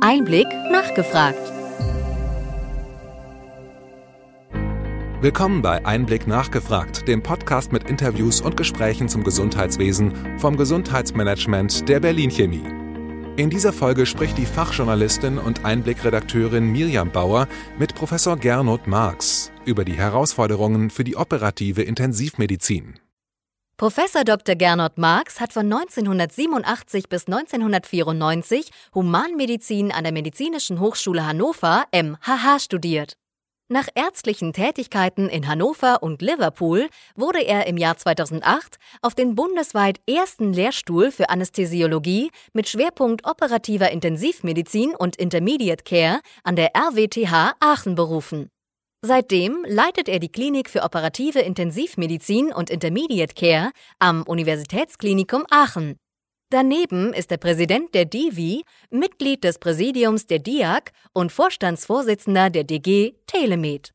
Einblick nachgefragt. Willkommen bei Einblick nachgefragt, dem Podcast mit Interviews und Gesprächen zum Gesundheitswesen vom Gesundheitsmanagement der Berlin Chemie. In dieser Folge spricht die Fachjournalistin und Einblickredakteurin Mirjam Bauer mit Professor Gernot Marx über die Herausforderungen für die operative Intensivmedizin. Professor Dr. Gernot Marx hat von 1987 bis 1994 Humanmedizin an der Medizinischen Hochschule Hannover MHH studiert. Nach ärztlichen Tätigkeiten in Hannover und Liverpool wurde er im Jahr 2008 auf den bundesweit ersten Lehrstuhl für Anästhesiologie mit Schwerpunkt operativer Intensivmedizin und Intermediate Care an der RWTH Aachen berufen. Seitdem leitet er die Klinik für operative Intensivmedizin und Intermediate Care am Universitätsklinikum Aachen. Daneben ist er Präsident der DIVI, Mitglied des Präsidiums der DIAC und Vorstandsvorsitzender der DG Telemed.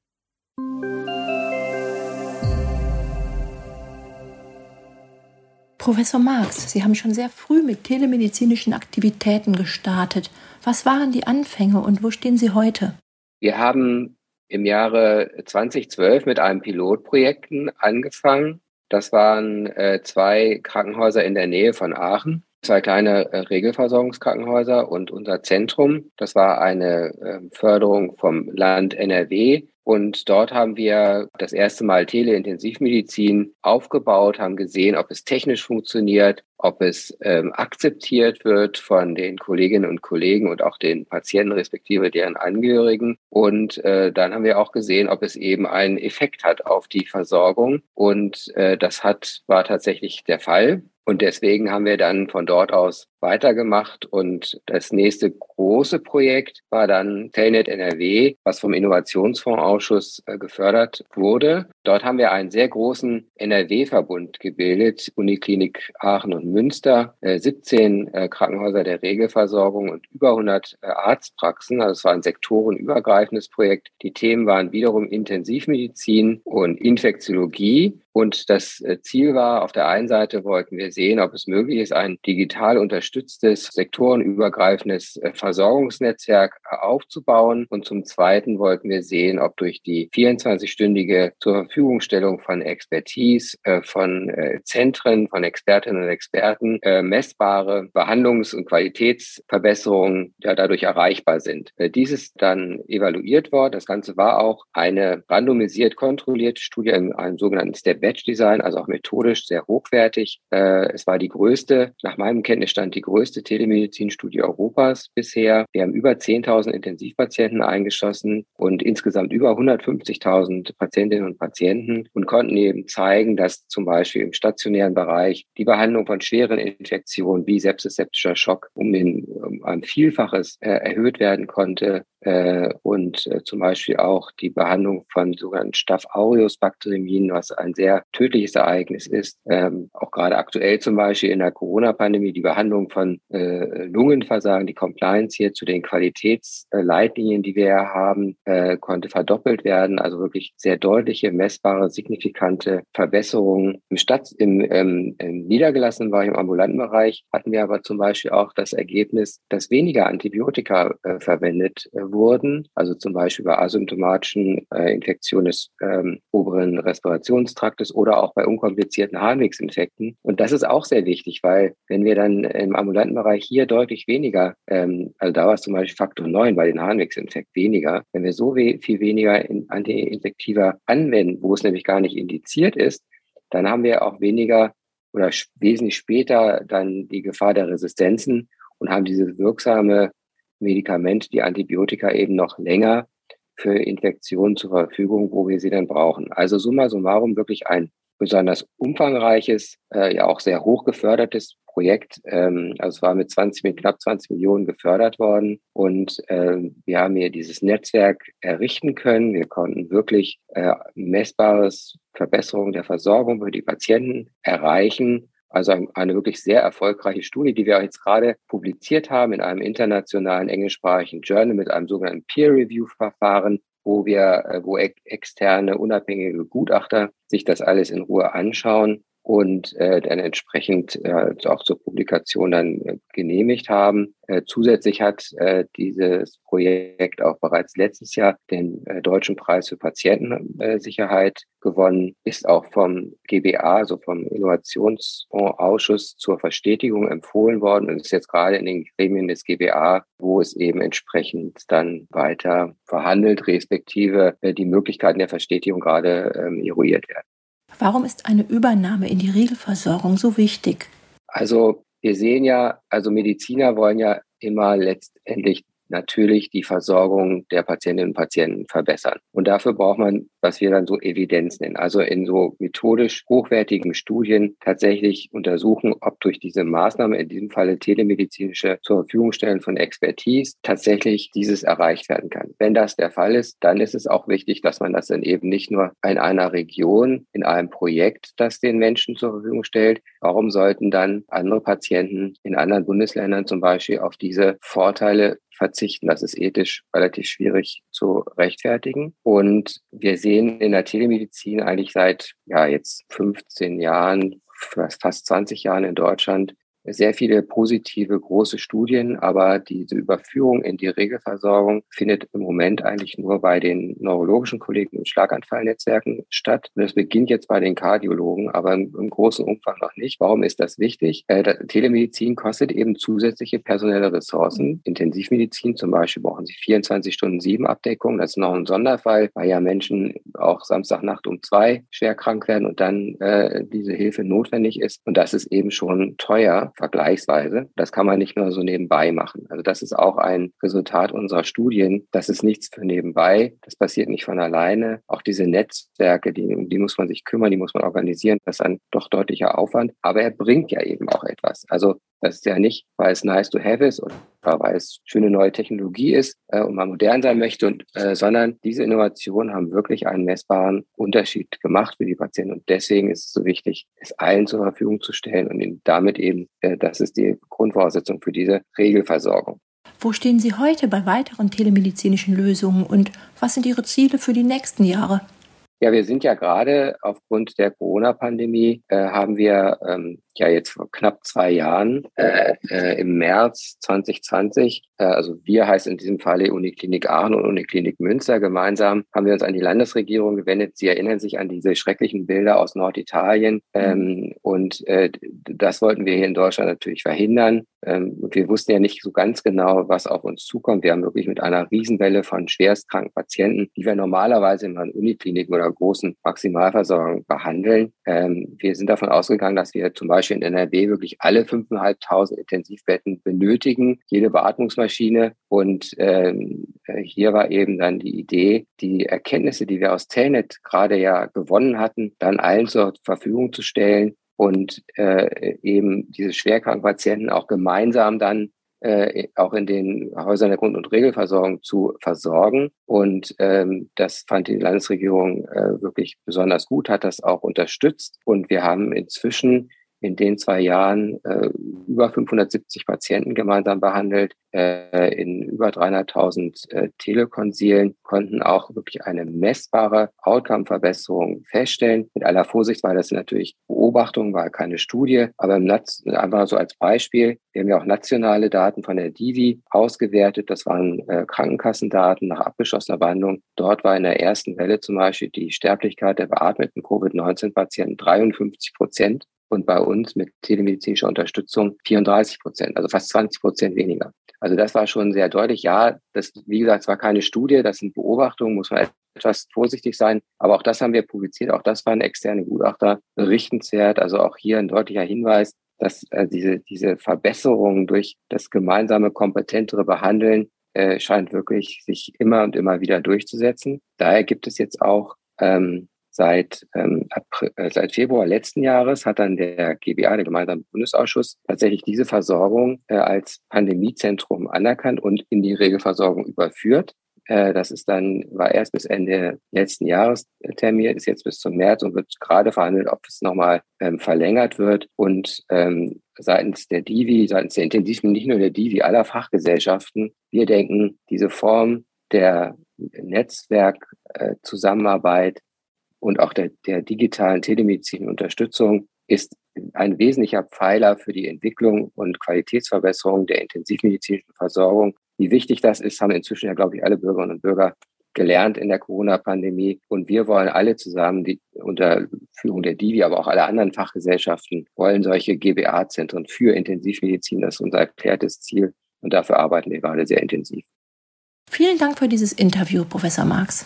Professor Marx, Sie haben schon sehr früh mit telemedizinischen Aktivitäten gestartet. Was waren die Anfänge und wo stehen Sie heute? Wir haben im Jahre 2012 mit einem Pilotprojekten angefangen. Das waren äh, zwei Krankenhäuser in der Nähe von Aachen, zwei kleine äh, Regelversorgungskrankenhäuser und unser Zentrum. Das war eine äh, Förderung vom Land NRW und dort haben wir das erste Mal Teleintensivmedizin aufgebaut, haben gesehen, ob es technisch funktioniert, ob es ähm, akzeptiert wird von den Kolleginnen und Kollegen und auch den Patienten respektive deren Angehörigen. Und äh, dann haben wir auch gesehen, ob es eben einen Effekt hat auf die Versorgung. Und äh, das hat, war tatsächlich der Fall. Und deswegen haben wir dann von dort aus weitergemacht und das nächste große Projekt war dann Telnet NRW, was vom Innovationsfondsausschuss äh, gefördert wurde. Dort haben wir einen sehr großen NRW-Verbund gebildet, Uniklinik Aachen und Münster, 17 äh, äh, Krankenhäuser der Regelversorgung und über 100 Arztpraxen. Also es war ein sektorenübergreifendes Projekt. Die Themen waren wiederum Intensivmedizin und Infektiologie. Und das Ziel war, auf der einen Seite wollten wir sehen, ob es möglich ist, ein digital unterstütztes sektorenübergreifendes Versorgungsnetzwerk aufzubauen. Und zum Zweiten wollten wir sehen, ob durch die 24-stündige zur Verfügungstellung von Expertise, äh, von Zentren, von Expertinnen und Experten messbare Behandlungs- und Qualitätsverbesserungen ja dadurch erreichbar sind. Dies ist dann evaluiert worden. Das Ganze war auch eine randomisiert kontrollierte Studie in einem sogenannten Step-Batch-Design, also auch methodisch sehr hochwertig. Es war die größte, nach meinem Kenntnisstand, die größte Telemedizinstudie Europas bisher. Wir haben über 10.000 Intensivpatienten eingeschossen und insgesamt über 150.000 Patientinnen und Patienten und konnten eben zeigen, dass zum Beispiel im stationären Bereich die Behandlung von schweren Infektionen wie Sepsis, septischer Schock um, den, um ein Vielfaches äh, erhöht werden konnte äh, und äh, zum Beispiel auch die Behandlung von sogenannten Staph aureus Bakteriemien, was ein sehr tödliches Ereignis ist. Ähm, auch gerade aktuell zum Beispiel in der Corona-Pandemie die Behandlung von äh, Lungenversagen, die Compliance hier zu den Qualitätsleitlinien, die wir haben, äh, konnte verdoppelt werden. Also wirklich sehr deutliche, messbare, signifikante Verbesserungen. Im Stadt, im, ähm, im niedergelassenen Bereich, im ambulanten Bereich hatten wir aber zum Beispiel auch das Ergebnis, dass weniger Antibiotika äh, verwendet äh, wurden, also zum Beispiel bei asymptomatischen äh, Infektionen des ähm, oberen Respirationstraktes oder auch bei unkomplizierten Harnwegsinfekten. Und das ist auch sehr wichtig, weil wenn wir dann im ambulanten Bereich hier deutlich weniger, ähm, also da war es zum Beispiel Faktor 9 bei den Harnwegsinfekt weniger, wenn wir so we viel weniger in Antiinfektiva anwenden, wo es nämlich gar nicht indiziert ist, dann haben wir auch weniger oder wesentlich später dann die Gefahr der Resistenzen und haben diese wirksame Medikament, die Antibiotika eben noch länger für Infektionen zur Verfügung, wo wir sie dann brauchen. Also summa summarum wirklich ein besonders umfangreiches, äh, ja auch sehr hoch gefördertes Projekt. Ähm, also es war mit 20, mit knapp 20 Millionen gefördert worden und äh, wir haben hier dieses Netzwerk errichten können. Wir konnten wirklich äh, messbares Verbesserung der Versorgung für die Patienten erreichen. Also eine wirklich sehr erfolgreiche Studie, die wir jetzt gerade publiziert haben in einem internationalen englischsprachigen Journal mit einem sogenannten Peer-Review-Verfahren, wo wir, äh, wo externe unabhängige Gutachter sich das alles in Ruhe anschauen und äh, dann entsprechend äh, auch zur Publikation dann äh, genehmigt haben. Äh, zusätzlich hat äh, dieses Projekt auch bereits letztes Jahr den äh, Deutschen Preis für Patientensicherheit gewonnen, ist auch vom GBA, also vom Innovationsfondsausschuss zur Verstetigung empfohlen worden und ist jetzt gerade in den Gremien des GBA, wo es eben entsprechend dann weiter verhandelt, respektive äh, die Möglichkeiten der Verstetigung gerade ähm, eruiert werden. Warum ist eine Übernahme in die Regelversorgung so wichtig? Also wir sehen ja, also Mediziner wollen ja immer letztendlich natürlich die Versorgung der Patientinnen und Patienten verbessern. Und dafür braucht man, was wir dann so Evidenz nennen, also in so methodisch hochwertigen Studien tatsächlich untersuchen, ob durch diese Maßnahme, in diesem Falle telemedizinische zur Verfügung stellen von Expertise, tatsächlich dieses erreicht werden kann. Wenn das der Fall ist, dann ist es auch wichtig, dass man das dann eben nicht nur in einer Region, in einem Projekt, das den Menschen zur Verfügung stellt. Warum sollten dann andere Patienten in anderen Bundesländern zum Beispiel auf diese Vorteile verzichten. Das ist ethisch relativ schwierig zu rechtfertigen. Und wir sehen in der Telemedizin eigentlich seit ja jetzt 15 Jahren, fast 20 Jahren in Deutschland sehr viele positive große Studien, aber diese Überführung in die Regelversorgung findet im Moment eigentlich nur bei den neurologischen Kollegen und Schlaganfallnetzwerken statt. Und das beginnt jetzt bei den Kardiologen, aber im, im großen Umfang noch nicht. Warum ist das wichtig? Äh, Telemedizin kostet eben zusätzliche personelle Ressourcen. Intensivmedizin zum Beispiel brauchen sie 24 Stunden sieben Abdeckung. Das ist noch ein Sonderfall, weil ja Menschen auch Samstagnacht um zwei schwer krank werden und dann äh, diese Hilfe notwendig ist. Und das ist eben schon teuer vergleichsweise. Das kann man nicht nur so nebenbei machen. Also das ist auch ein Resultat unserer Studien. Das ist nichts für nebenbei. Das passiert nicht von alleine. Auch diese Netzwerke, die, um die muss man sich kümmern, die muss man organisieren. Das ist ein doch deutlicher Aufwand. Aber er bringt ja eben auch etwas. Also das ist ja nicht, weil es nice to have ist oder weil es schöne neue Technologie ist äh, und man modern sein möchte, und, äh, sondern diese Innovationen haben wirklich einen messbaren Unterschied gemacht für die Patienten. Und deswegen ist es so wichtig, es allen zur Verfügung zu stellen und ihnen damit eben, äh, das ist die Grundvoraussetzung für diese Regelversorgung. Wo stehen Sie heute bei weiteren telemedizinischen Lösungen und was sind Ihre Ziele für die nächsten Jahre? Ja, wir sind ja gerade aufgrund der Corona-Pandemie, äh, haben wir ähm, ja jetzt vor knapp zwei Jahren, äh, äh, im März 2020, äh, also wir heißt in diesem Falle Uniklinik Aachen und Uniklinik Münster, gemeinsam haben wir uns an die Landesregierung gewendet. Sie erinnern sich an diese schrecklichen Bilder aus Norditalien ähm, und äh, das wollten wir hier in Deutschland natürlich verhindern. Ähm, und wir wussten ja nicht so ganz genau, was auf uns zukommt. Wir haben wirklich mit einer Riesenwelle von schwerstkranken Patienten, die wir normalerweise in Unikliniken oder großen Maximalversorgungen behandeln. Ähm, wir sind davon ausgegangen, dass wir zum Beispiel in NRW wirklich alle 5.500 Intensivbetten benötigen, jede Beatmungsmaschine. Und ähm, äh, hier war eben dann die Idee, die Erkenntnisse, die wir aus Telnet gerade ja gewonnen hatten, dann allen zur Verfügung zu stellen und äh, eben diese schwerkranken Patienten auch gemeinsam dann äh, auch in den Häusern der Grund- und Regelversorgung zu versorgen. Und ähm, das fand die Landesregierung äh, wirklich besonders gut, hat das auch unterstützt. Und wir haben inzwischen in den zwei Jahren äh, über 570 Patienten gemeinsam behandelt, äh, in über 300.000 äh, Telekonsilen, konnten auch wirklich eine messbare Outcome-Verbesserung feststellen. Mit aller Vorsicht, weil das natürlich Beobachtung war, keine Studie, aber im Netz, einfach so als Beispiel, wir haben ja auch nationale Daten von der Divi ausgewertet. Das waren äh, Krankenkassendaten nach abgeschlossener Behandlung. Dort war in der ersten Welle zum Beispiel die Sterblichkeit der beatmeten Covid-19-Patienten 53 Prozent und bei uns mit telemedizinischer Unterstützung 34 Prozent, also fast 20 Prozent weniger. Also das war schon sehr deutlich. Ja, das, wie gesagt, es war keine Studie, das sind Beobachtungen, muss man etwas vorsichtig sein. Aber auch das haben wir publiziert. Auch das waren externe Gutachter berichtenswert. Also auch hier ein deutlicher Hinweis, dass äh, diese, diese Verbesserung durch das gemeinsame, kompetentere Behandeln äh, scheint wirklich sich immer und immer wieder durchzusetzen. Daher gibt es jetzt auch ähm, Seit, ähm, April, äh, seit Februar letzten Jahres hat dann der GBA, der gemeinsame Bundesausschuss, tatsächlich diese Versorgung äh, als Pandemiezentrum anerkannt und in die Regelversorgung überführt. Äh, das ist dann, war erst bis Ende letzten Jahres terminiert, ist jetzt bis zum März und wird gerade verhandelt, ob es nochmal ähm, verlängert wird. Und ähm, seitens der Divi, seitens der Intensivmedizin, nicht nur der Divi, aller Fachgesellschaften, wir denken, diese Form der Netzwerkzusammenarbeit und auch der, der digitalen Telemedizin-Unterstützung ist ein wesentlicher Pfeiler für die Entwicklung und Qualitätsverbesserung der intensivmedizinischen Versorgung. Wie wichtig das ist, haben inzwischen ja, glaube ich, alle Bürgerinnen und Bürger gelernt in der Corona-Pandemie. Und wir wollen alle zusammen, die unter Führung der Divi, aber auch alle anderen Fachgesellschaften, wollen solche GBA-Zentren für Intensivmedizin. Das ist unser erklärtes Ziel. Und dafür arbeiten wir gerade sehr intensiv. Vielen Dank für dieses Interview, Professor Marx.